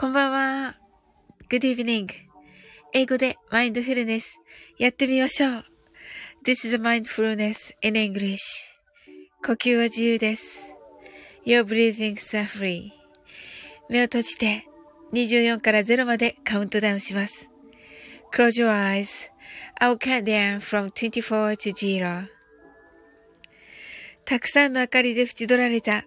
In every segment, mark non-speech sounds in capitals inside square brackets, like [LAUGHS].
こんばんは。Good evening. 英語でマインドフルネスやってみましょう。This is mindfulness in English. 呼吸は自由です。Your breathings are free. 目を閉じて24から0までカウントダウンします。Close your eyes. I'll count down from 24 to 0. たくさんの明かりで縁取られた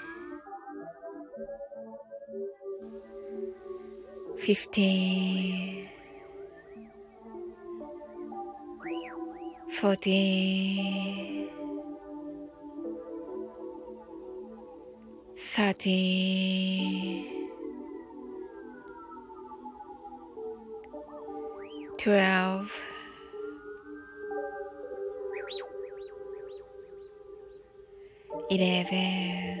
fifteen, fourteen, thirteen, twelve. 11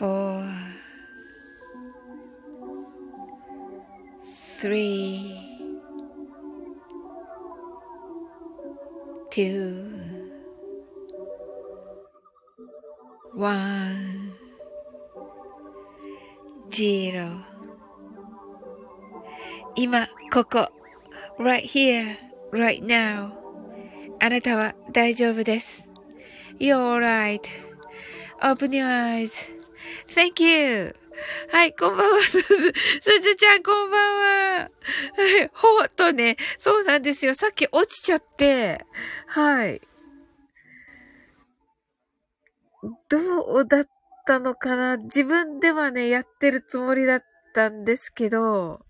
Four, three, two, one, zero 今、ここ、right here, right now あなたは大丈夫です。You're alright.Open your eyes. Thank you! はい、こんばんは、すず、すずちゃん、こんばんは。ほんとね、そうなんですよ。さっき落ちちゃって、はい。どうだったのかな？自分ではね、やってるつもりだったんですけど、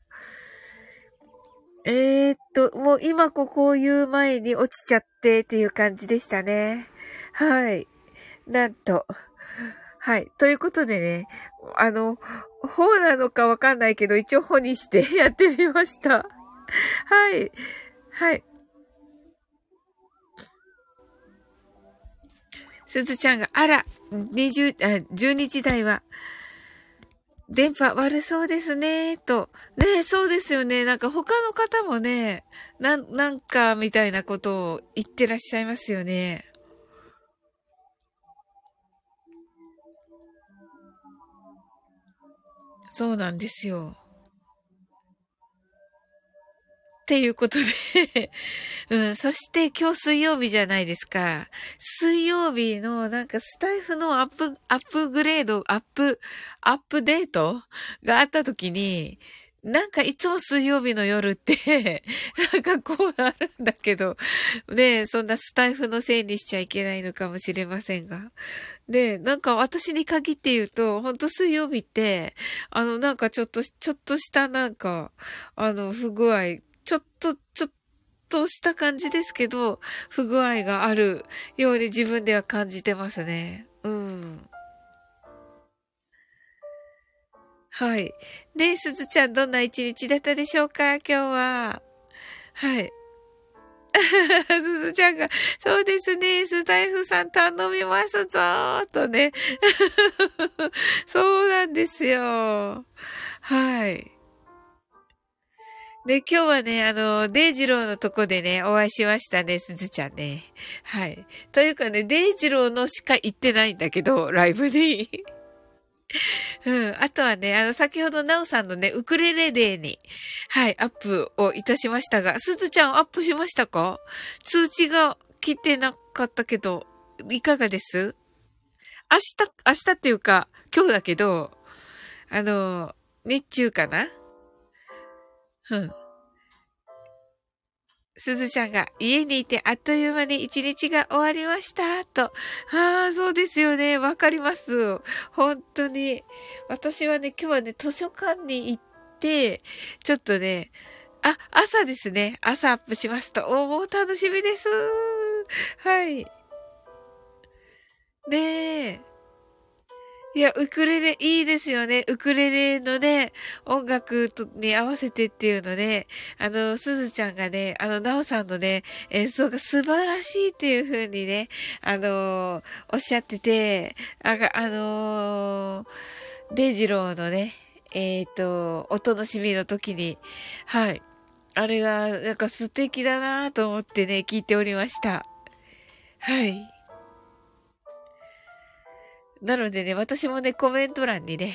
えー、っと、もう今ここういう前に落ちちゃってっていう感じでしたね。はい。なんと。はい。ということでね、あの、ほなのかわかんないけど、一応ほにして [LAUGHS] やってみました。はい。はい。すずちゃんが、あら、20、あ、12時台は、電波悪そうですね、と。ねそうですよね。なんか他の方もね、なん、なんか、みたいなことを言ってらっしゃいますよね。そうなんですよ。っていうことで [LAUGHS] うん、そして今日水曜日じゃないですか。水曜日のなんかスタイフのアップ、アップグレード、アップ、アップデートがあった時に、なんかいつも水曜日の夜って [LAUGHS] なんかこうなるんだけど、ねそんなスタイフのせいにしちゃいけないのかもしれませんが。で、なんか私に限って言うと、ほんと水曜日って、あの、なんかちょっと、ちょっとしたなんか、あの、不具合、ちょっと、ちょっとした感じですけど、不具合があるように自分では感じてますね。うん。はい。ねえ、すずちゃん、どんな一日だったでしょうか？今日は。はい。[LAUGHS] すずちゃんが、そうですね、スタイフさん頼みますぞーとね。[LAUGHS] そうなんですよ。はい。で、今日はね、あの、デイジローのとこでね、お会いしましたね、すずちゃんね。はい。というかね、デイジローのしか行ってないんだけど、ライブに。[LAUGHS] うん。あとはね、あの、先ほどなおさんのね、ウクレレデーに、はい、アップをいたしましたが、すずちゃんアップしましたか？通知が来てなかったけど、いかがです？明日、明日っていうか、今日だけど、あの、日中かな？うん。すずちゃんが家にいてあっという間に一日が終わりました、と。ああ、そうですよね。わかります。本当に。私はね、今日はね、図書館に行って、ちょっとね、あ、朝ですね。朝アップしますと。おー、楽しみです。はい。ねえ。いや、ウクレレいいですよね。ウクレレのね、音楽に合わせてっていうので、あの、すずちゃんがね、あの、なおさんのね、演奏が素晴らしいっていう風にね、あのおっしゃってて、ああのデジローのね、えっ、ー、と、お楽しみの時に、はい。あれが、なんか素敵だなと思ってね、聞いておりました。はい。なのでね、私もね、コメント欄にね、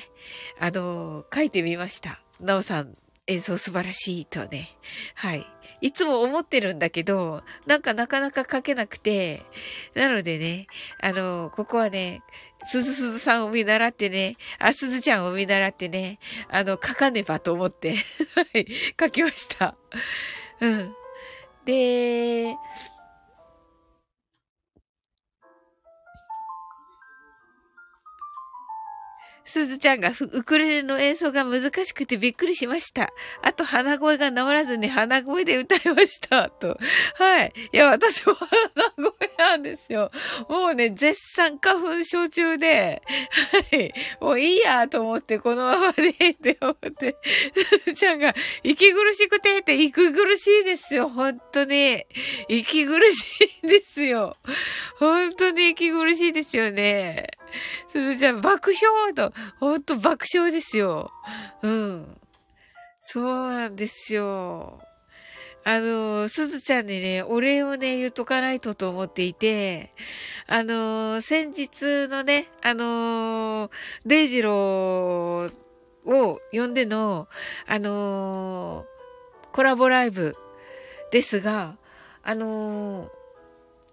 あのー、書いてみました。なおさん、演奏素晴らしいとね。はい。いつも思ってるんだけど、なんかなかなか書けなくて、なのでね、あのー、ここはね、すずすずさんを見習ってね、あ、すずちゃんを見習ってね、あの、書かねばと思って、[LAUGHS] はい、書きました。うん。で、すずちゃんがウクレレの演奏が難しくてびっくりしました。あと鼻声が治らずに鼻声で歌いました。と。はい。いや、私も鼻声なんですよ。もうね、絶賛花粉症中で、はい。もういいやと思って、このままでいいって思って、すずちゃんが息苦しくてって息苦しいですよ。本当に。息苦しいですよ。本当に息苦しいですよね。すずちゃん、爆笑と、ほんと爆笑ですよ。うん。そうなんですよ。あの、すずちゃんにね、お礼をね、言っとかないとと思っていて、あの、先日のね、あの、デイジローを呼んでの、あの、コラボライブですが、あの、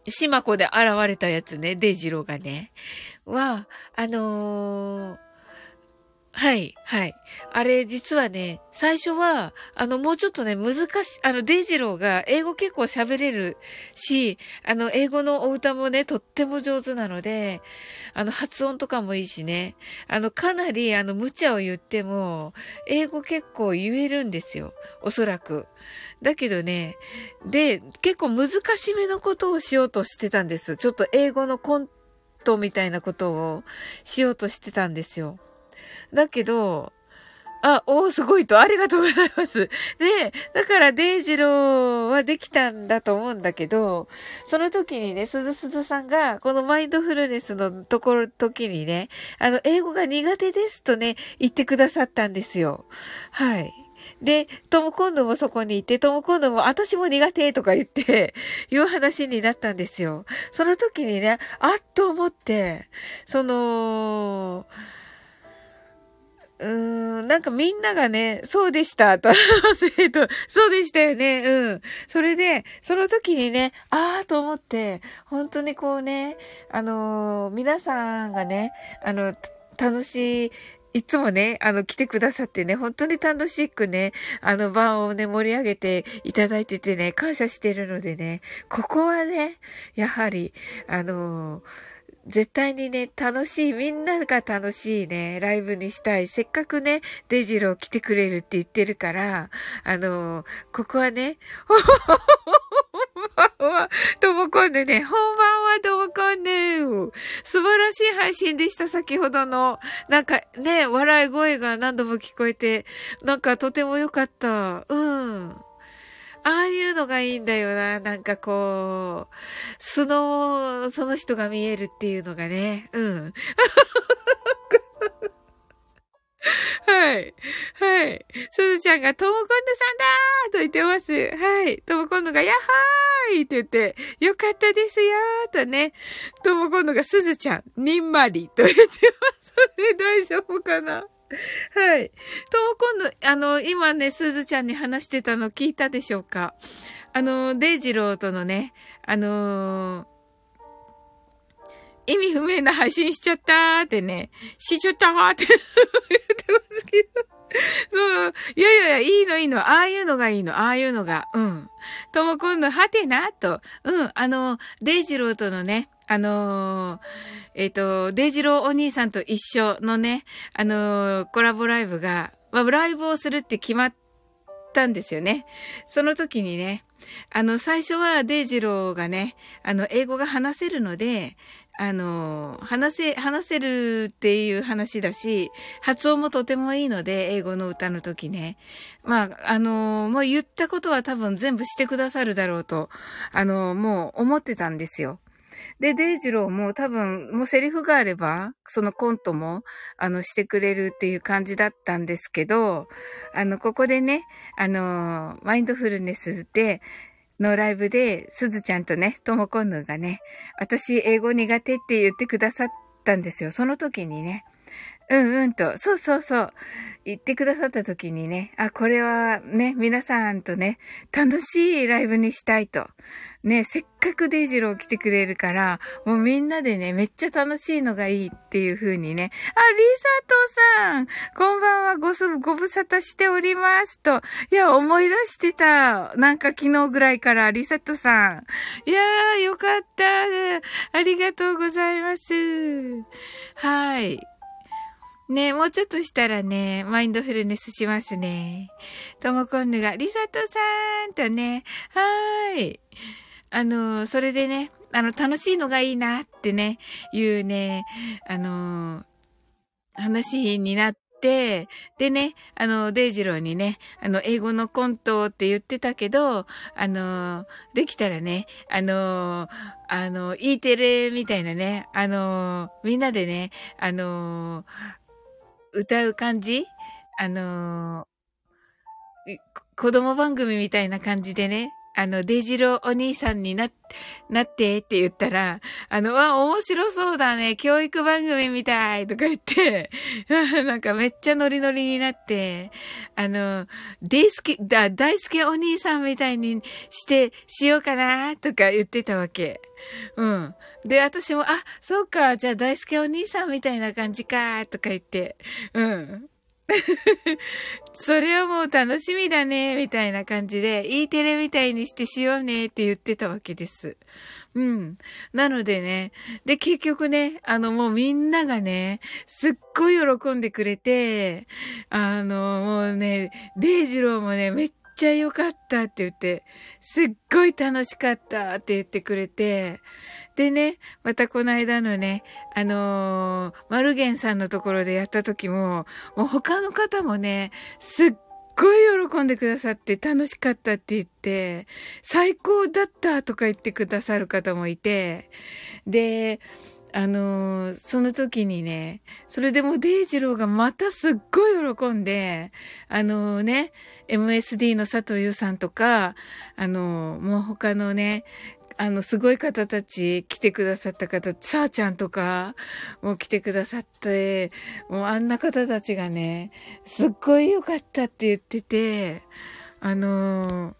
島子で現れたやつね、デイジローがね。は、あのー、はい、はい。あれ、実はね、最初は、あの、もうちょっとね、難しい、あの、デイジローが英語結構喋れるし、あの、英語のお歌もね、とっても上手なので、あの、発音とかもいいしね、あの、かなり、あの、無茶を言っても、英語結構言えるんですよ。おそらく。だけどね、で、結構難しめのことをしようとしてたんです。ちょっと英語のコントみたいなことをしようとしてたんですよ。だけど、あ、おー、すごいと、ありがとうございます。で、だからデイジローはできたんだと思うんだけど、その時にね、すずすずさんが、このマインドフルネスのところ、時にね、あの、英語が苦手ですとね、言ってくださったんですよ。はい。で、トムコンドもそこにいて、トムコンドも私も苦手とか言って、いう話になったんですよ。その時にね、あっと思って、その、うーん、なんかみんながね、そうでした、と、えっと、そうでしたよね、うん。それで、その時にね、ああと思って、本当にこうね、あのー、皆さんがね、あの、楽しいいつもね、あの、来てくださってね、本当に楽しくね、あの、場をね、盛り上げていただいててね、感謝してるのでね、ここはね、やはり、あのー絶対にね、楽しい、みんなが楽しいね、ライブにしたい。せっかくね、デジロー来てくれるって言ってるから、あのー、ここはね、本番は、ともこんぬね、本番はともこんぬ。素晴らしい配信でした、先ほどの。なんかね、笑い声が何度も聞こえて、なんかとても良かった。うん。ああいうのがいいんだよな。なんかこう、素の、その人が見えるっていうのがね。うん。[LAUGHS] はい。はい。すずちゃんが、ともこんぬさんだーと言ってます。はい。ともこんぬが、やっはーいって言って、よかったですよーとね。ともこんぬが、すずちゃん、にんまりと言ってます。[LAUGHS] 大丈夫かな？[LAUGHS] はい。と、今度、あの、今ね、すずちゃんに話してたの聞いたでしょうかあの、デイジローとのね、あのー、意味不明な配信しちゃったーってね、しちゃったーって [LAUGHS] 言ってますけど。[LAUGHS] そう。いやいやいや、いいのいいの。ああいうのがいいの。ああいうのが。うん。とも今度、はてなと。うん。あの、デイジローとのね、あのー、えっ、ー、と、デイジローお兄さんと一緒のね、あのー、コラボライブが、まあ、ライブをするって決まったんですよね。その時にね、あの、最初はデイジローがね、あの、英語が話せるので、あの、話せ、話せるっていう話だし、発音もとてもいいので、英語の歌の時ね。まあ、あの、もう言ったことは多分全部してくださるだろうと、あの、もう思ってたんですよ。で、デイジローも多分、もうセリフがあれば、そのコントも、あの、してくれるっていう感じだったんですけど、あの、ここでね、あの、マインドフルネスで、のライブで、すずちゃんとね、ともこんぬがね、私英語苦手って言ってくださったんですよ。その時にね、うんうんと、そうそうそう、言ってくださった時にね、あ、これはね、皆さんとね、楽しいライブにしたいと。ね、せっかくデイジロー来てくれるから、もうみんなでね、めっちゃ楽しいのがいいっていう風にね。あ、リサトさんこんばんは、ごす、ご無沙汰しておりますと。いや、思い出してた。なんか昨日ぐらいから、リサトさん。いやー、よかった。ありがとうございます。はい。ねもうちょっとしたらね、マインドフルネスしますね。ともこんぬが、リサトさんとね、はーい。あの、それでね、あの、楽しいのがいいなってね、いうね、あの、話になって、でね、あの、デイジローにね、あの、英語のコントって言ってたけど、あの、できたらね、あの、あの、E テレみたいなね、あの、みんなでね、あの、歌う感じあの、子供番組みたいな感じでね、あの、デジローお兄さんにな、なってって言ったら、あの、わ、面白そうだね。教育番組みたいとか言って、[LAUGHS] なんかめっちゃノリノリになって、あの、大好き、だ、大好きお兄さんみたいにして、しようかなとか言ってたわけ。うん。で、私も、あ、そうか、じゃあ大好きお兄さんみたいな感じか、とか言って、うん。[LAUGHS] それはもう楽しみだね、みたいな感じで、E テレみたいにしてしようねって言ってたわけです。うん。なのでね、で、結局ね、あの、もうみんながね、すっごい喜んでくれて、あの、もうね、デイジローもね、めっちゃ良かったって言って、すっごい楽しかったって言ってくれて、でね、またこの間のね、あのー、マルゲンさんのところでやった時も、もう他の方もね、すっごい喜んでくださって楽しかったって言って、最高だったとか言ってくださる方もいて、で、あのー、その時にね、それでもデイジローがまたすっごい喜んで、あのー、ね、MSD の佐藤優さんとか、あのー、もう他のね、あの、すごい方たち来てくださった方、さーちゃんとかも来てくださって、もうあんな方たちがね、すっごい良かったって言ってて、あの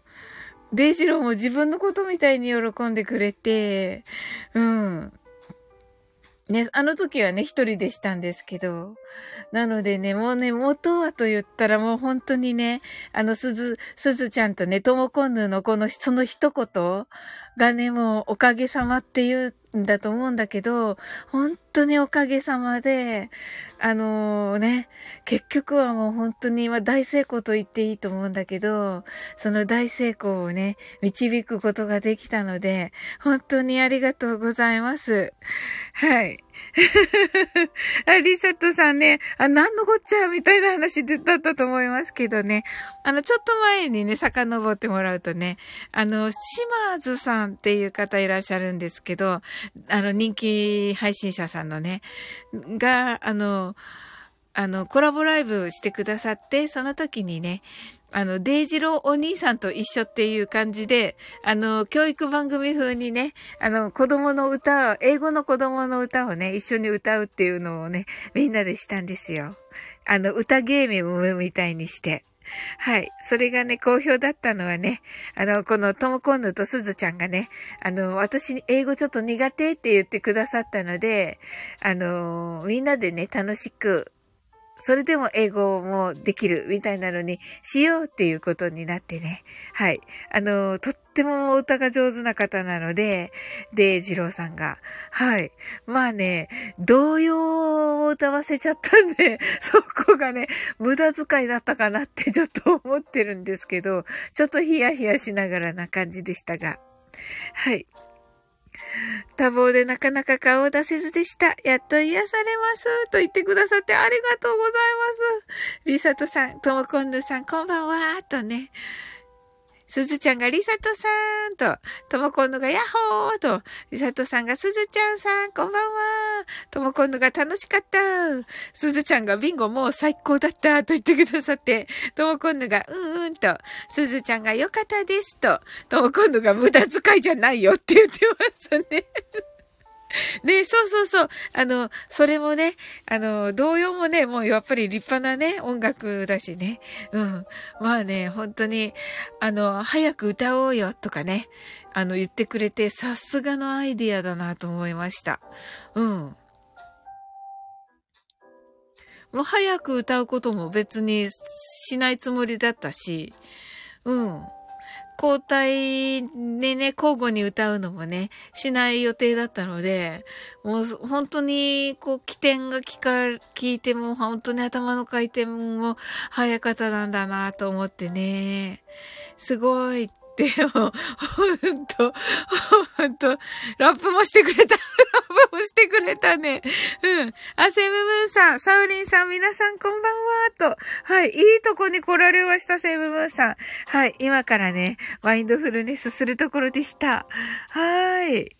デイジローも自分のことみたいに喜んでくれて、うん。ね、あの時はね、一人でしたんですけど。なのでね、もうね、元はと言ったらもう本当にね、あの、すず、すずちゃんとね、ともこんぬのこの、その一言がね、もうおかげさまって言うんだと思うんだけど、本当におかげさまで、あのー、ね、結局はもう本当に、今大成功と言っていいと思うんだけど、その大成功をね、導くことができたので、本当にありがとうございます。はい。[LAUGHS] あ、リサットさんね、あ、なんのこっちゃみたいな話だったと思いますけどね。あの、ちょっと前にね、遡ってもらうとね、あの、島津さんっていう方いらっしゃるんですけど、あの、人気配信者さんのね、が、あの、あの、コラボライブしてくださって、その時にね、あの、デイジローお兄さんと一緒っていう感じで、あの、教育番組風にね、あの、子供の歌、英語の子供の歌をね、一緒に歌うっていうのをね、みんなでしたんですよ。あの、歌ゲームみたいにして。はい。それがね、好評だったのはね、あの、このトモコンヌとスズちゃんがね、あの、私に英語ちょっと苦手って言ってくださったので、あの、みんなでね、楽しくそれでも英語もできるみたいなのにしようっていうことになってね。はい。あの、とっても歌が上手な方なので、で、二郎さんが。はい。まあね、童謡を歌わせちゃったんで、[LAUGHS] そこがね、無駄遣いだったかなって [LAUGHS] ちょっと思ってるんですけど、ちょっとヒヤヒヤしながらな感じでしたが。はい。多忙でなかなか顔を出せずでした。やっと癒されます。と言ってくださってありがとうございます。リサトさん、ともこんぬさん、こんばんは。とね。すずちゃんがりさとさんと、ともこんのがやっほーと、りさとさんがすずちゃんさん、こんばんは。ともこんのが楽しかった。すずちゃんがビンゴもう最高だったと言ってくださって、ともこんのがうんうんと、すずちゃんがよかったですと、ともこんのが無駄遣いじゃないよって言ってますね。[LAUGHS] ね、そうそうそう。あの、それもね、あの、童謡もね、もうやっぱり立派なね、音楽だしね。うん。まあね、本当に、あの、早く歌おうよとかね、あの、言ってくれて、さすがのアイディアだなと思いました。うん。もう早く歌うことも別にしないつもりだったし、うん。交代でね、交互に歌うのもね、しない予定だったので、もう本当に、こう、起点が聞か、聞いても本当に頭の回転も早かったなんだなと思ってね、すごい。っってよ。ほんと、ほんと、ラップもしてくれた。ラップもしてくれたね。うん。あ、セムムーンさん、サウリンさん、皆さんこんばんは、と。はい。いいとこに来られました、セムムーンさん。はい。今からね、マインドフルネスするところでした。はーい。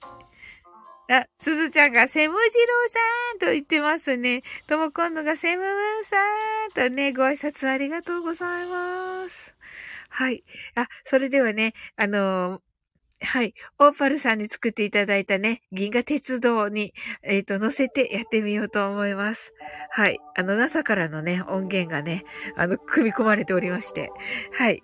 あ、すずちゃんがセムジローさんと言ってますね。とも今度がセムムーンさんとね、ご挨拶ありがとうございます。はい。あ、それではね、あのー、はい。オーパルさんに作っていただいたね、銀河鉄道に、えっ、ー、と、乗せてやってみようと思います。はい。あの、NASA からのね、音源がね、あの、組み込まれておりまして。はい。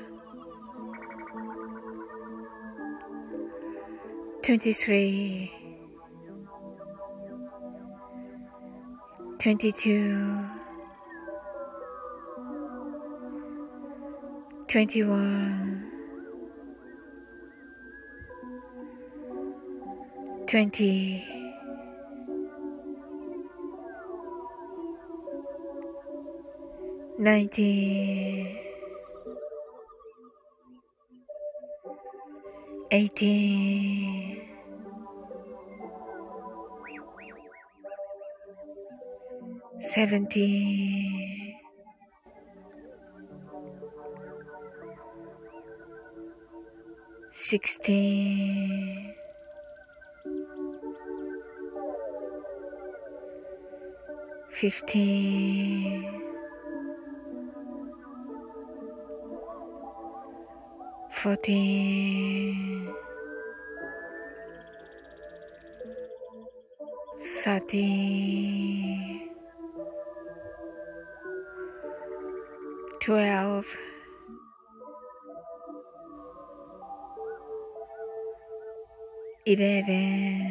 23 22 21 20 19 18 seventeen, sixteen. Fifteen, fourteen, thirteen, 12 11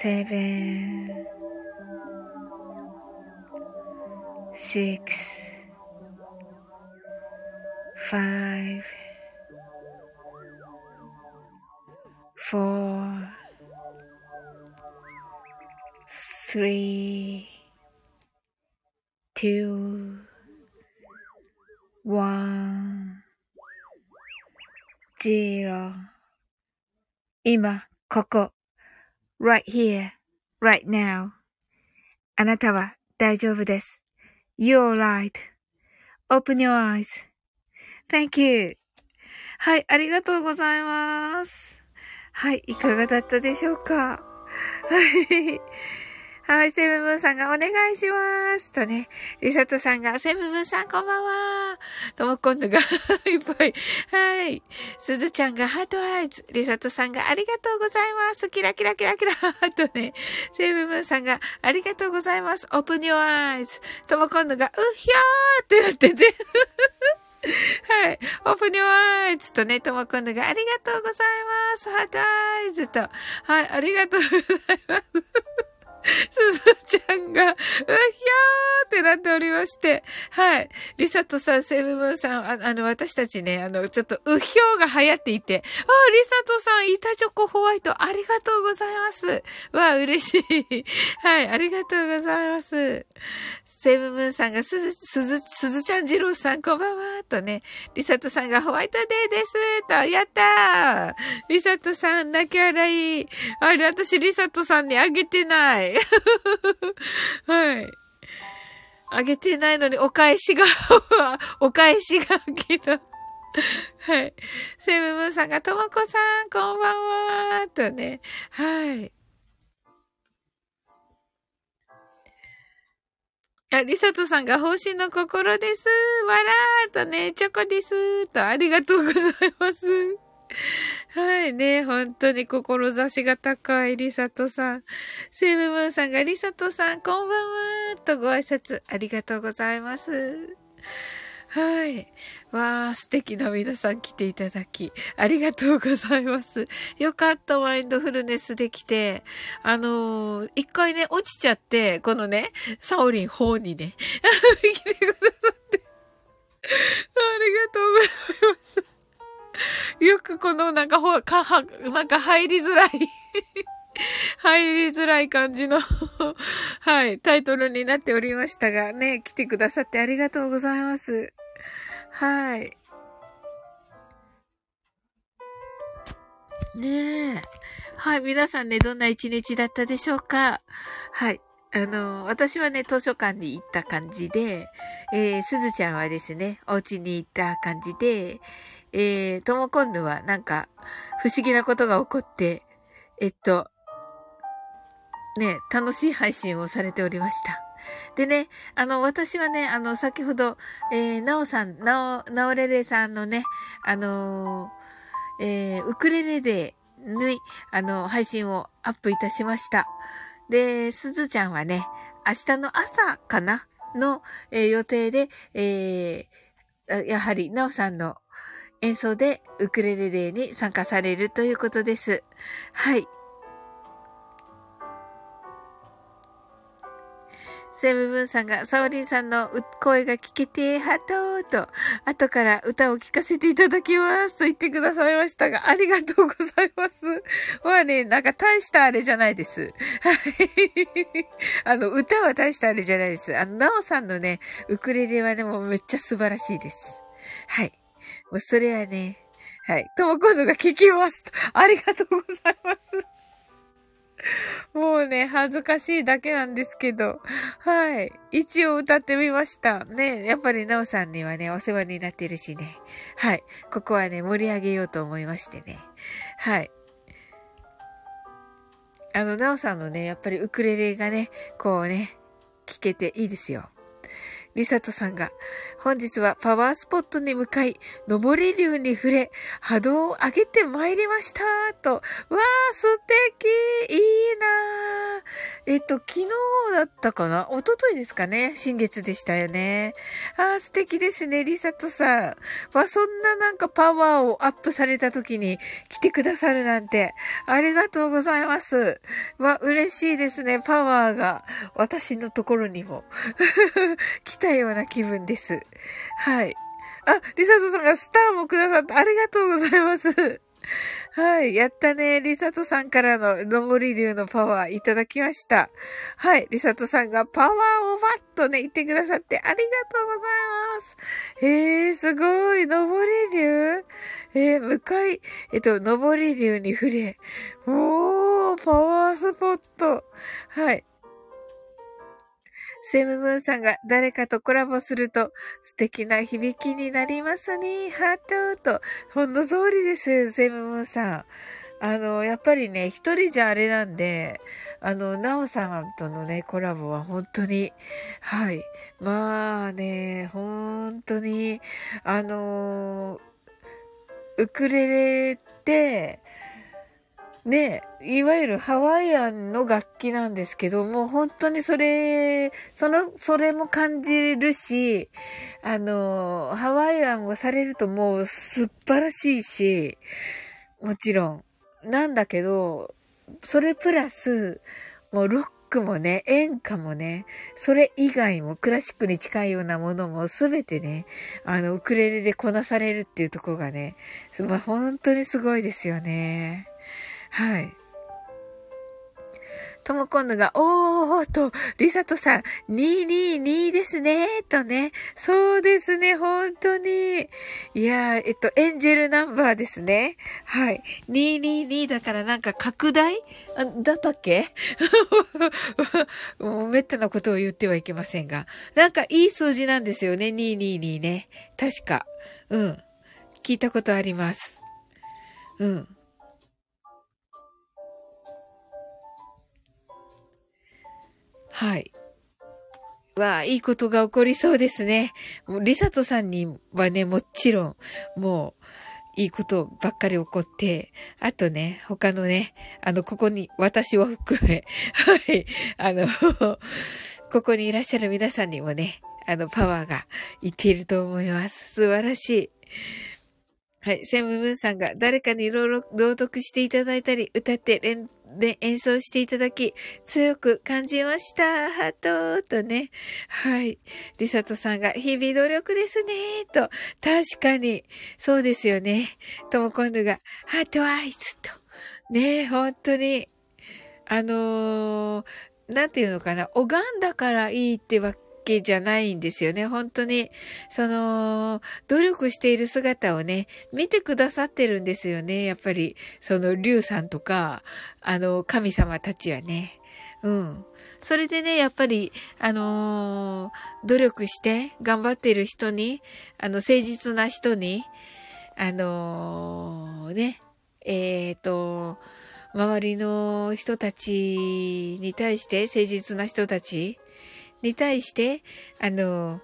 seven, six, five, four, three, two, one, zero. 今、ここ。Right here, right now. あなたは大丈夫です。You're right.Open your eyes.Thank you. はい、ありがとうございます。はい、いかがだったでしょうかはい。はい、セムブンさんがお願いします。とね、リサトさんが、セムブンさんこんばんは。とも今度が [LAUGHS] いっぱい。はい。すずちゃんが heart eyes。リサトさんがありがとうございます。キラキラキラキラ。[LAUGHS] とね、セムブンさんがありがとうございます。 open your eyes。とも今度が、うひゃーってなってて。[LAUGHS] はい。 open your eyes とね、とも今度がありがとうございます。 heart eyes と。はい、ありがとうございます。すずちゃんが、うひゃーってなっておりまして。はい。リサトさん、セブブンさん、ああの、私たちね、あの、ちょっと、うひょうが流行っていて、あ、リサトさん、板チョコホワイト、ありがとうございます。わ、嬉しい。はい、ありがとうございます。セブブンさんが、すず、すず、すずちゃん二郎さん、こんばんは、とね、リサトさんがホワイトデーです、と、やったーリサトさん、泣き笑い。あれ、私、リサトさんにあげてない。[LAUGHS] はい。あげてないのに、お返しが、[LAUGHS] お返しが来た。はい。セブブンさんが、ともこさん、こんばんは、とね。はい。あ、リサトさんが方針の心です。わらーとね、チョコです。と、ありがとうございます。はいね、本当に志が高いリサトさん。セーブムーンさんがリサトさん、こんばんはとご挨拶ありがとうございます。はい。わー、素敵な皆さん来ていただき、ありがとうございます。よかった、マインドフルネスできて。あのー一回ね、落ちちゃって、このね、サオリン方にね、[LAUGHS] 来てくださって。ありがとうございます。よくこのなんかほ、か、は、なんか入りづらい入りづらい感じのはい、タイトルになっておりましたが、ね、来てくださってありがとうございます。はい。ねえ。はい、皆さんね、どんな一日だったでしょうか？はい。あの、私はね、図書館に行った感じで、えー、すずちゃんはですね、お家に行った感じで、えー、ともこんぬはなんか、不思議なことが起こって、えっと、ね、楽しい配信をされておりました。でね、あの、私はね、あの、先ほど、えー、なおさん、なお、なおれれさんのね、あのーえー、ウクレレで、に、あの、配信をアップいたしました。で、すずちゃんはね、明日の朝かな？の、えー、予定で、えー、やはり、なおさんの演奏でウクレレデーに参加されるということです。はい。セブブンさんが、サオリンさんの声が聞けて、ハトーと、後から歌を聴かせていただきますと言ってくださいましたが、ありがとうございます。まあね、なんか大したあれじゃないです。はい。あの、歌は大したあれじゃないです。あの、ナオさんのね、ウクレレはね、もうめっちゃ素晴らしいです。はい。もうそれはね、はい。とも今度が聞きますと。ありがとうございます。[LAUGHS] もうね、恥ずかしいだけなんですけど、はい。一応歌ってみました。ね、やっぱりなおさんにはね、お世話になってるしね。はい。ここはね、盛り上げようと思いましてね。はい。あの、なおさんのね、やっぱりウクレレがね、こうね、聞けていいですよ。リサトさんが、本日はパワースポットに向かい、上り竜に触れ、波動を上げて参りましたと。わー、素敵いいなーえっと、昨日だったかな？一昨日ですかね？新月でしたよね。あー、素敵ですね、リサトさん。わ、そんななんかパワーをアップされた時に来てくださるなんて、ありがとうございます。わ、嬉しいですね、パワーが私のところにも [LAUGHS] 来たような気分です。はい。あ、リサトさんがスターもくださってありがとうございます。はい。やったね。リサトさんからのロモリ流のパワーいただきました。はい。リサトさんがパワーをバッとね、言ってくださってありがとうございます。えー、すごい。ロモリ流？えー、向かい、えっと、上り流に触れ。おー、パワースポット。はい。セムムーンさんが誰かとコラボすると素敵な響きになりますね。ハートと。ほんの通りです、セムムーンさん。あの、やっぱりね、一人じゃあれなんで、あの、ナオさんとのね、コラボは本当に、はい。まあね、本当に、あの、ウクレレって、ね、いわゆるハワイアンの楽器なんですけど、もう本当にそれ、その、それも感じるし、あの、ハワイアンをされるともう素晴らしいし、もちろん。なんだけど、それプラス、もうロックもね、演歌もね、それ以外もクラシックに近いようなものもすべてね、あの、ウクレレでこなされるっていうとこがね、まあ、本当にすごいですよね。はい。とも今度が、おーと、リサトさん、222ですね、とね。そうですね、本当に。いやーえっと、エンジェルナンバーですね。はい。222だからなんか拡大？あだったっけ？[LAUGHS] もうめったなことを言ってはいけませんが。なんかいい数字なんですよね、222ね。確か。うん。聞いたことあります。うん。はい。わあ、いいことが起こりそうですね。もう、リサトさんにはね、もちろん、もう、いいことばっかり起こって、あとね、他のね、あの、ここに、私を含め、[LAUGHS] はい、あの、[LAUGHS] ここにいらっしゃる皆さんにもね、あの、パワーがいっていると思います。素晴らしい。はい。セムムーンさんが誰かに朗読していただいたり、歌って連で演奏していただき、強く感じました。ハートとね。はい。リサトさんが、日々努力ですね。と。確かに。そうですよね。とも今度が、ハートアイズと。ね本当に。あのー、なんていうのかな。拝んだからいいってわけじゃないんですよね。本当に、その、努力している姿をね、見てくださってるんですよね。やっぱり、その、竜さんとか、あの、神様たちはね。うん。それでね、やっぱり、あのー、努力して頑張ってる人に、あの、誠実な人に、あのー、ね、えっ、ー、と、周りの人たちに対して、誠実な人たちに対して、あの、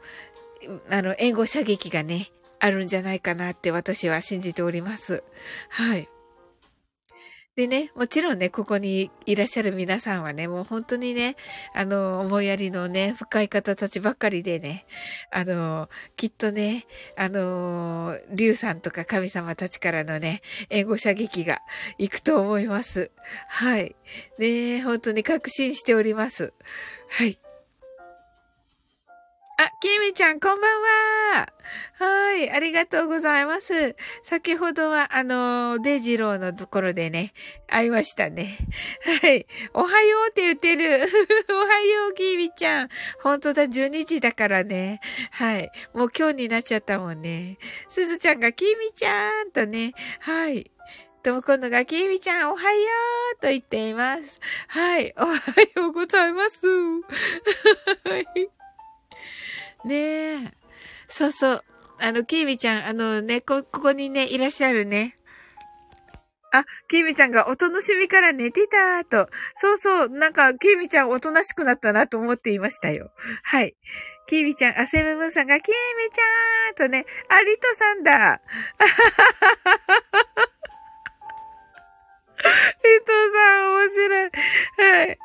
あの、援護射撃がね、あるんじゃないかなって私は信じております。はい。でね、もちろんね、ここにいらっしゃる皆さんはね、もう本当にね、あの、思いやりのね、深い方たちばっかりでね、あの、きっとね、あの、竜さんとか神様たちからのね、援護射撃が行くと思います。はい。ね本当に確信しております。はい。あ、きみちゃん、こんばんは。はい、ありがとうございます。先ほどは、あの、デジローのところでね、会いましたね。はい。おはようって言ってる。[LAUGHS] おはよう、きみちゃん。ほんとだ、12時だからね。はい。もう今日になっちゃったもんね。すずちゃんが、きみちゃんとね、はい。とも今度が、きみちゃん、おはようと言っています。はい。おはようございます。はい。ねえ。そうそう。あの、キーミちゃん、あのね、こ、ここにね、いらっしゃるね。あ、キーミちゃんがおとなしみから寝てたと。そうそう、なんか、キーミちゃんおとなしくなったなと思っていましたよ。はい。キーミちゃん、アセムムーンさんが、キーミちゃんとね、あ、リトさんだ。あははははリトさん、面白い。はい。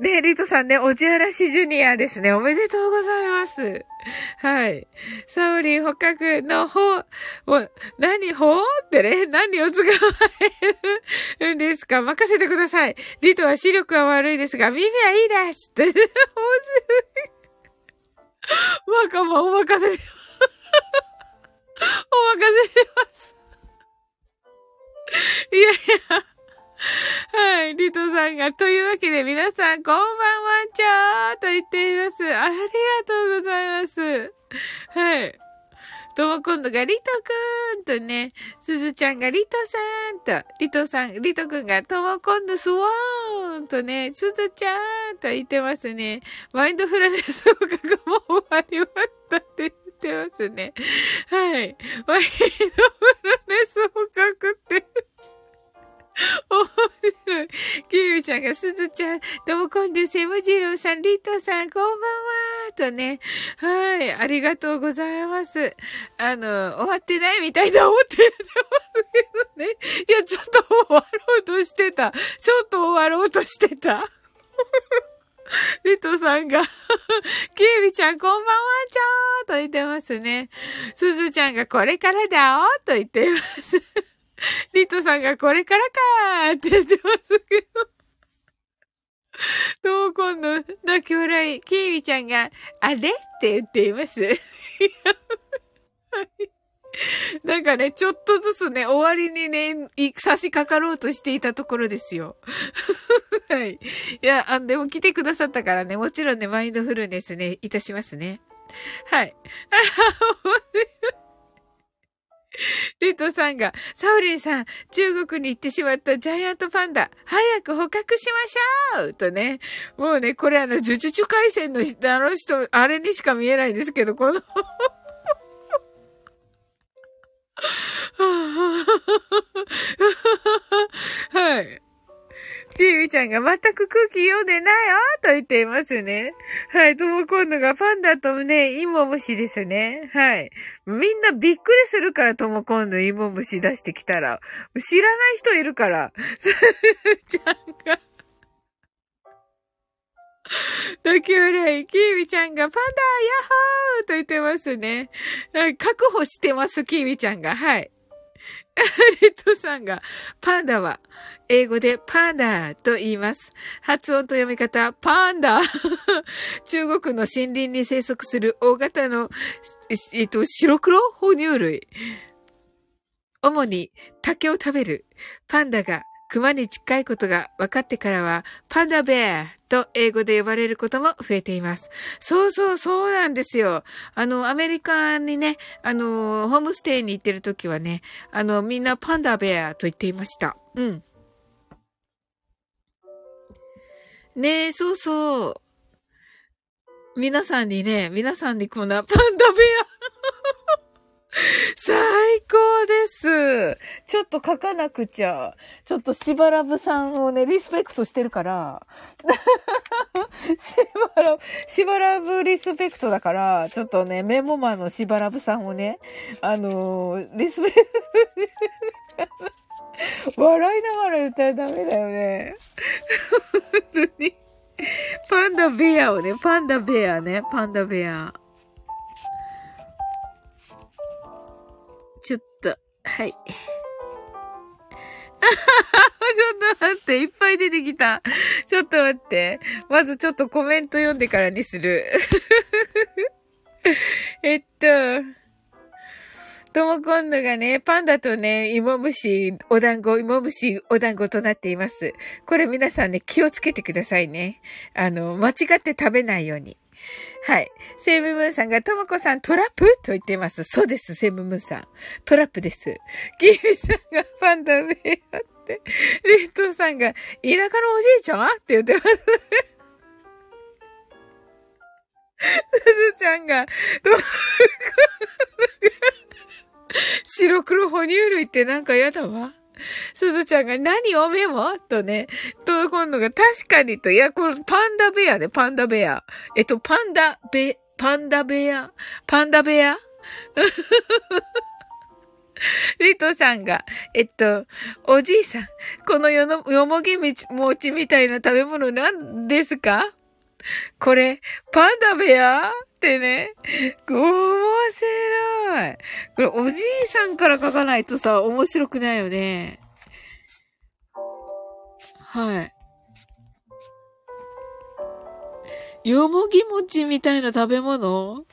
ね、リトさんね、おじあらしジュニアですね。おめでとうございます。はい。サオリン捕獲の方、何、ほってね、何を使われるんですか？任せてください。リトは視力は悪いですが、耳はいいですって。面白い。まかまお任せし、お任せします。いやいや。[LAUGHS] はい。リトさんが、というわけで皆さん、こんばんはちゃーと言っています。ありがとうございます。はい。とも今度がリトくんとね、すずちゃんがリトさんと、リトさん、リトくんがとも今度スワーンとね、すずちゃんと言ってますね。マインドフルネス合格も終わりましたって言ってますね。はい。マインドフルちゃんが、すずちゃん、どうも今度、セムジローさん、リトさん、こんばんはとね。はい。ありがとうございます。あの、終わってないみたいな思ってますけどね。いや、ちょっと終わろうとしてた。ちょっと終わろうとしてた。[LAUGHS] リトさんがキービちゃんこんばんはちゃーと言ってますね。すずちゃんがこれからだおと言ってます。リトさんがこれからかーって言ってますけど。とも今度、泣き笑い、キーミちゃんが、あれ？って言っています。[LAUGHS] なんかね、ちょっとずつね、終わりにね、差し掛かろうとしていたところですよ。[LAUGHS] はい。いや、あでも来てくださったからね、もちろんね、マインドフルネスね、いたしますね。はい。[LAUGHS] リトさんが、サウリンさん、中国に行ってしまったジャイアントパンダ、早く捕獲しましょうとね。もうね、これあの、呪術回戦のあの人、あれにしか見えないんですけど、この [LAUGHS] はい。キーミちゃんが全く空気読んでないよと言っていますね。はい。とも今度がパンダとね、イモムシですね。はい。みんなびっくりするから、とも今度イモムシ出してきたら。知らない人いるから。す [LAUGHS] ーちゃんが。泣き笑い、キーミちゃんがパンダヤッホーと言ってますね。確保してます、キーミちゃんが。はい。レッドさんが、パンダは、英語でパンダと言います。発音と読み方、パンダ。中国の森林に生息する大型の、えっと、白黒哺乳類。主に竹を食べるパンダが熊に近いことが分かってからは、パンダベアと英語で呼ばれることも増えています。そうそう、そうなんですよ。あの、アメリカにね、あの、ホームステイに行ってる時はね、あの、みんなパンダベアと言っていました。うん。ねえ、そうそう。皆さんにね、皆さんにこんなパンダベア [LAUGHS] 最高ですちょっと書かなくちゃ。ちょっとしばらぶさんをね、リスペクトしてるから。[LAUGHS] しばらぶ、しばらぶリスペクトだから、ちょっとね、メモマのしばらぶさんをね、あのー、リスペクト [LAUGHS] 笑いながら歌うダメだよね。本当に。パンダベアをね、パンダベアね、パンダベア。ちょっと、はい。[LAUGHS] ちょっと待って、いっぱい出てきた。ちょっと待って。まずちょっとコメント読んでからにする。[LAUGHS] えっと、とも今度がね、パンダとね、芋虫、お団子、芋虫、お団子となっています。これ皆さんね、気をつけてくださいね。あの、間違って食べないように。はい。セイムムーンさんが、ともこさんトラップ？と言っています。そうです、セイムムーンさん。トラップです。キーさんがパンダウェアって。リットさんが、田舎のおじいちゃん？って言ってます。すずちゃんが、白黒哺乳類ってなんか嫌だわ。[LAUGHS] すずちゃんが何をメモ？とね、と、今度が確かにと、いや、これパンダベアで、パンダベア。えっと、パンダベ、パンダベア？パンダベア？[LAUGHS] リトさんが、えっと、おじいさん、このよの、よもぎ餅みたいな食べ物なんですか？これ、パンダベア？ってね。面白い。これ、おじいさんから書かないとさ、面白くないよね。はい。よもぎ餅みたいな食べ物？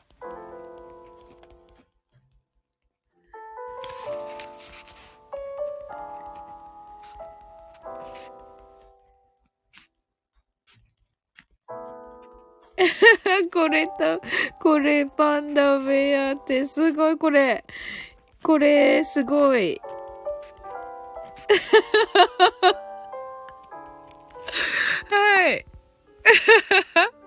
これと、これパンダベアってすごい、これ。これ、すごい。はい。[LAUGHS]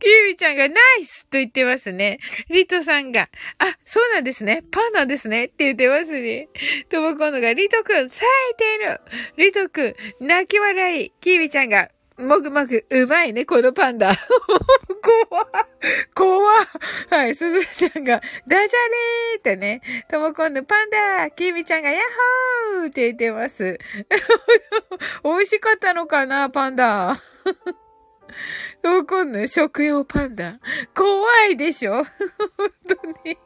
キービちゃんがナイスと言ってますね。リトさんが、あ、そうなんですね。パンなんですね。って言ってますね。ともこのが、リトくん、冴えてる。リトくん、泣き笑い。キービちゃんが、もぐもぐ、うまいね、このパンダ。[LAUGHS] 怖怖はい、すずちゃんが、ダジャレーってね、ともこんのパンダきみちゃんが、ヤッホーって言ってます。[LAUGHS] 美味しかったのかな、パンダ。ともこんの食用パンダ。怖いでしょ本当に。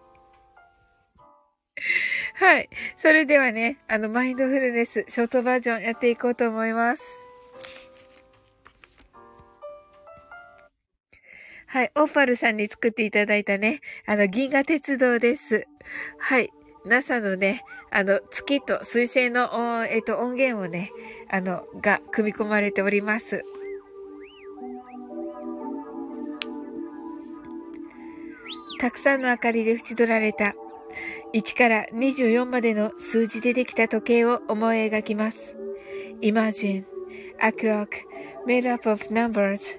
はい。それではね、あの、マインドフルネス、ショートバージョンやっていこうと思います。はい、オファルさんに作っていただいたね、あの、銀河鉄道です。はい。NASA のね、あの、月と水星の、えっと、音源をね、あの、が組み込まれております。たくさんの明かりで縁取られた1から24までの数字でできた時計を思い描きます。Imagine a clock made up of numbers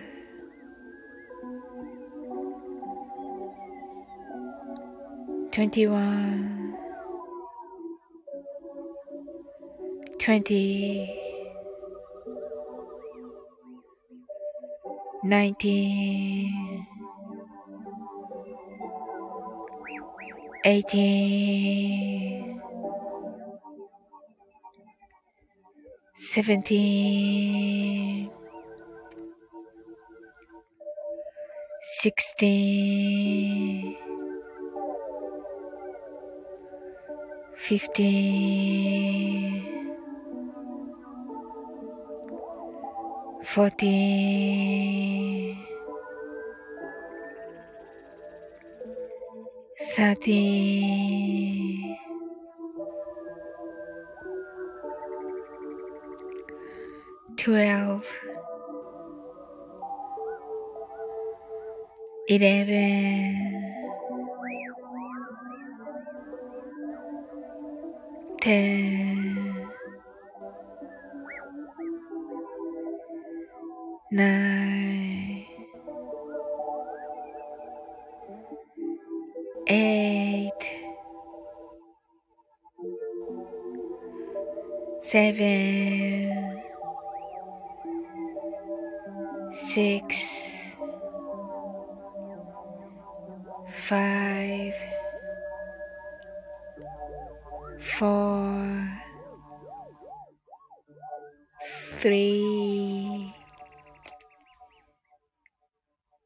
21 20 19 18 17 16 fifteen, fourteen, thirteen, twelve, eleven. て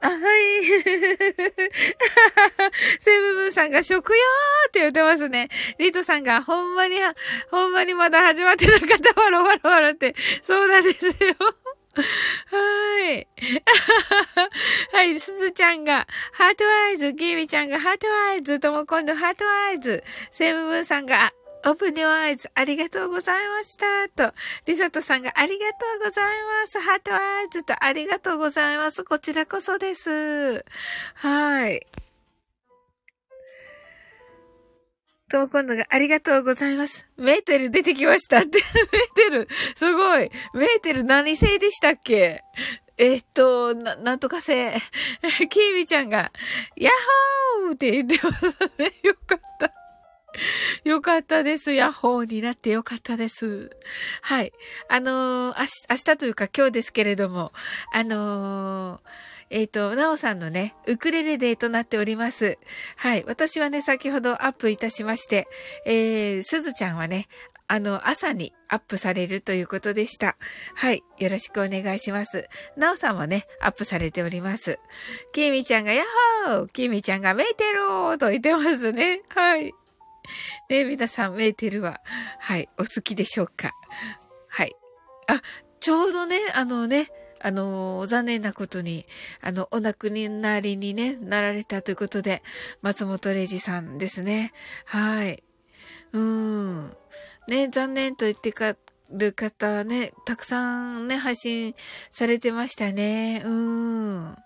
あ、はい。[LAUGHS] セブブンさんが食よーって言ってますね。リトさんがほんまに、ほんまにまだ始まってなかった。わろわろわろって。そうなんですよ。はい。[LAUGHS] はい、すずちゃんが、 heart eyes、キミちゃんが heart eyes、とも今度 heart eyes、セブブンさんが、 open your eyes、ありがとうございました。と、リサトさんがありがとうございます。ハートアイズとありがとうございます。こちらこそです。はい。と今度がありがとうございます。メーテル出てきましたって。[LAUGHS] メーテル、すごい。メーテル何星でしたっけ？えっと、な、なんとか星。[LAUGHS] キーミちゃんが、ヤッホーって言ってますね。[LAUGHS] よかった。[LAUGHS] よかったです。ヤッホーになってよかったです。はい。あのー、明日、明日というか今日ですけれども、あのー、えっ、と、なおさんのね、ウクレレデーとなっております。はい。私はね、先ほどアップいたしまして、えー、すずちゃんはね、あの、朝にアップされるということでした。はい。よろしくお願いします。なおさんはね、アップされております。きみちゃんが、やっほーきみちゃんが、メーテルーと言ってますね。はい。[LAUGHS] ね皆さん、メーテルは、はい、お好きでしょうか？はい。あ、ちょうどね、あのね、あの、残念なことに、あの、お亡くなりにね、なられたということで、松本零士さんですね。はい。うん。ね、残念と言ってかる方はね、たくさんね、配信されてましたね。うん。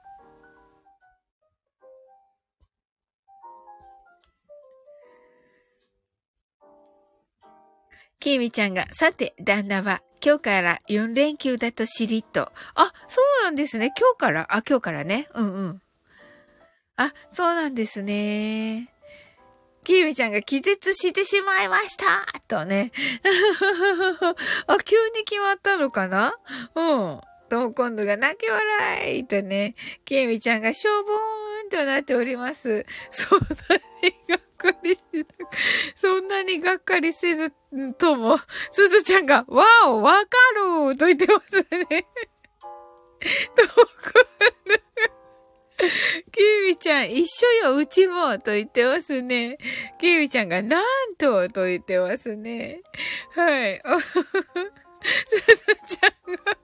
きみちゃんが、さて、旦那は、今日から4連休だと知りと。あ、そうなんですね。今日から？あ、今日からね。うんうん。あ、そうなんですね。きみちゃんが気絶してしまいましたとね。[LAUGHS] あ、急に決まったのかな？うん。と、今度が泣き笑いとね。きみちゃんがしょぼーんとなっております。そんなにがっかりしな、そんなにがっかりせずとも、すずちゃんが、わお、わかると言ってますね。と、今度キービちゃん、一緒よ、うちも、と言ってますね。キービちゃんが、なんと、と言ってますね。はい。[LAUGHS] すずちゃんが、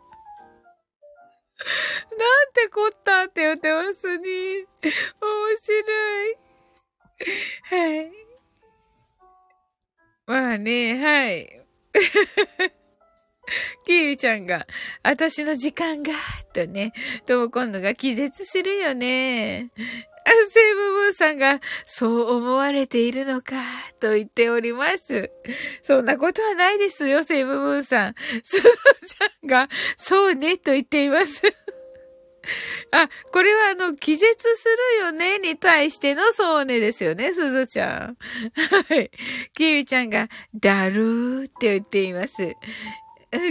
[LAUGHS] キーウちゃんが、私の時間が、とね、とも今度が気絶するよね。あ、セブブーさんが、そう思われているのか、と言っております。そんなことはないですよ、セブブーさん。スノちゃんが、そうね、と言っています。あ、これはあの、気絶するよねに対してのそうねですよね、すずちゃん。はい。キービちゃんが、だるーって言っています。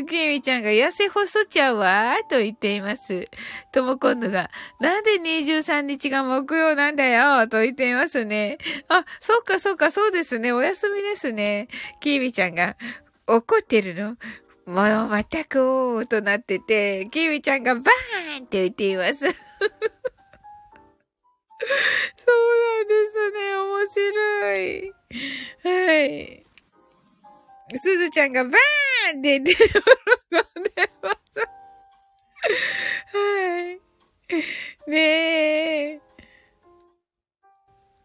きみちゃんが痩せ細っちゃうわー、と言っています。とも今度が、なんで23日が木曜なんだよ、と言っていますね。あ、そうかそうか、そうですね。お休みですね。きみちゃんが、怒ってるの？もう、またく、となってて、きみちゃんがバーンって言っています。[LAUGHS] そうなんですね。面白い。はい。すずちゃんがバーンって言って喜んでます。はい。ねえ。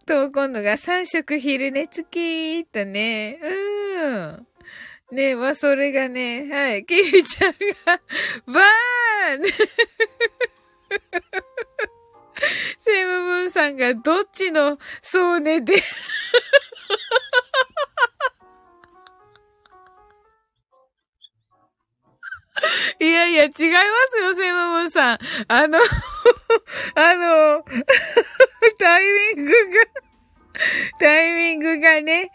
と、今度が3食昼寝付きとね。うん。ねえ、まあ、それがね、はい。キミちゃんが、バーン [LAUGHS] セムムーンさんがどっちのそうねで [LAUGHS] いやいや、違いますよ、セムムンさん。あのあの、[LAUGHS] タイミングがタイミングがね、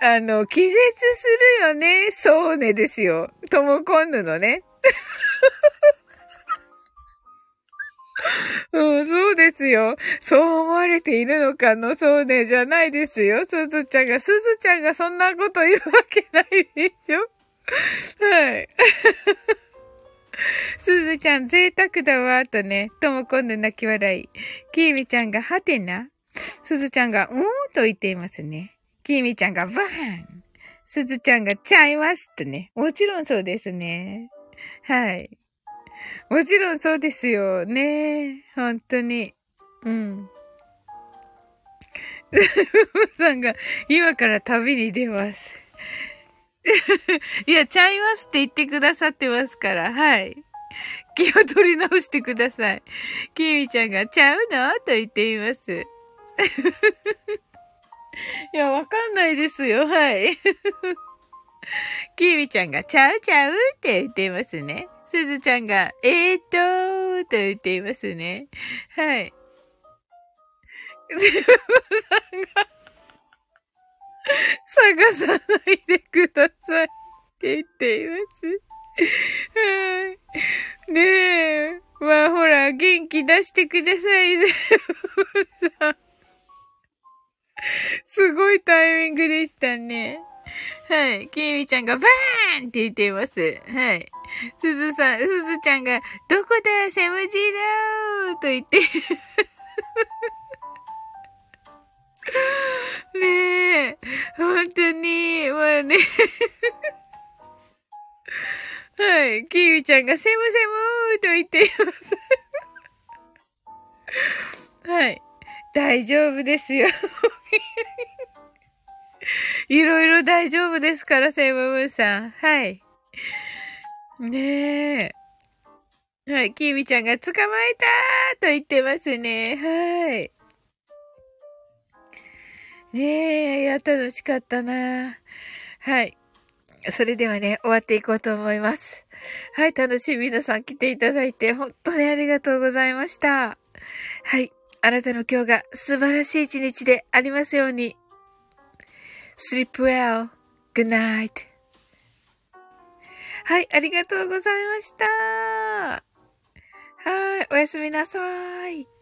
あの、気絶するよね、そうねですよ。トモコンヌのね。[LAUGHS] うん、そうですよ。そう思われているのかの、そうね、じゃないですよ。すずちゃんが、すずちゃんがそんなこと言うわけないでしょ。はい。[LAUGHS] すずちゃん贅沢だわ、とね、とも今度泣き笑い。きーみちゃんがはてな。すずちゃんが、うーんと言っていますね。きみちゃんがバーン。すずちゃんがちゃいますとね。もちろんそうですね。はい。もちろんそうですよ。ね本当に。うん。さんが、今から旅に出ます。いや、ちゃいますって言ってくださってますから、はい。気を取り直してください。きみちゃんが、ちゃうの？と言っています。いや、わかんないですよ、はい。きみちゃんが、ちゃうちゃうって言っていますね。すずちゃんが、えーっとーと言っていますね。はい。さんが、探さないでくださいって言っています。はい。ねえ。まあほら、元気出してください、さん。[LAUGHS] すごいタイミングでしたね。はい。きみちゃんがバーンって言っています。はい。すずさん、すずちゃんが、どこだ、セムジローと言って [LAUGHS] ねえ、本当に、まあねはい、キーウちゃんがセムセムと言っていますはい、大丈夫ですよ [LAUGHS] いろいろ大丈夫ですから、セイムムーンさん。はい。ねえ。はい、キーミちゃんが捕まえたーと言ってますね。はい。ねえ、いや、楽しかったな。はい。それではね、終わっていこうと思います。はい、楽しい皆さん来ていただいて、本当にありがとうございました。はい。あなたの今日が素晴らしい一日でありますように。sleep well.good night. はい、ありがとうございました。はい、おやすみなさい。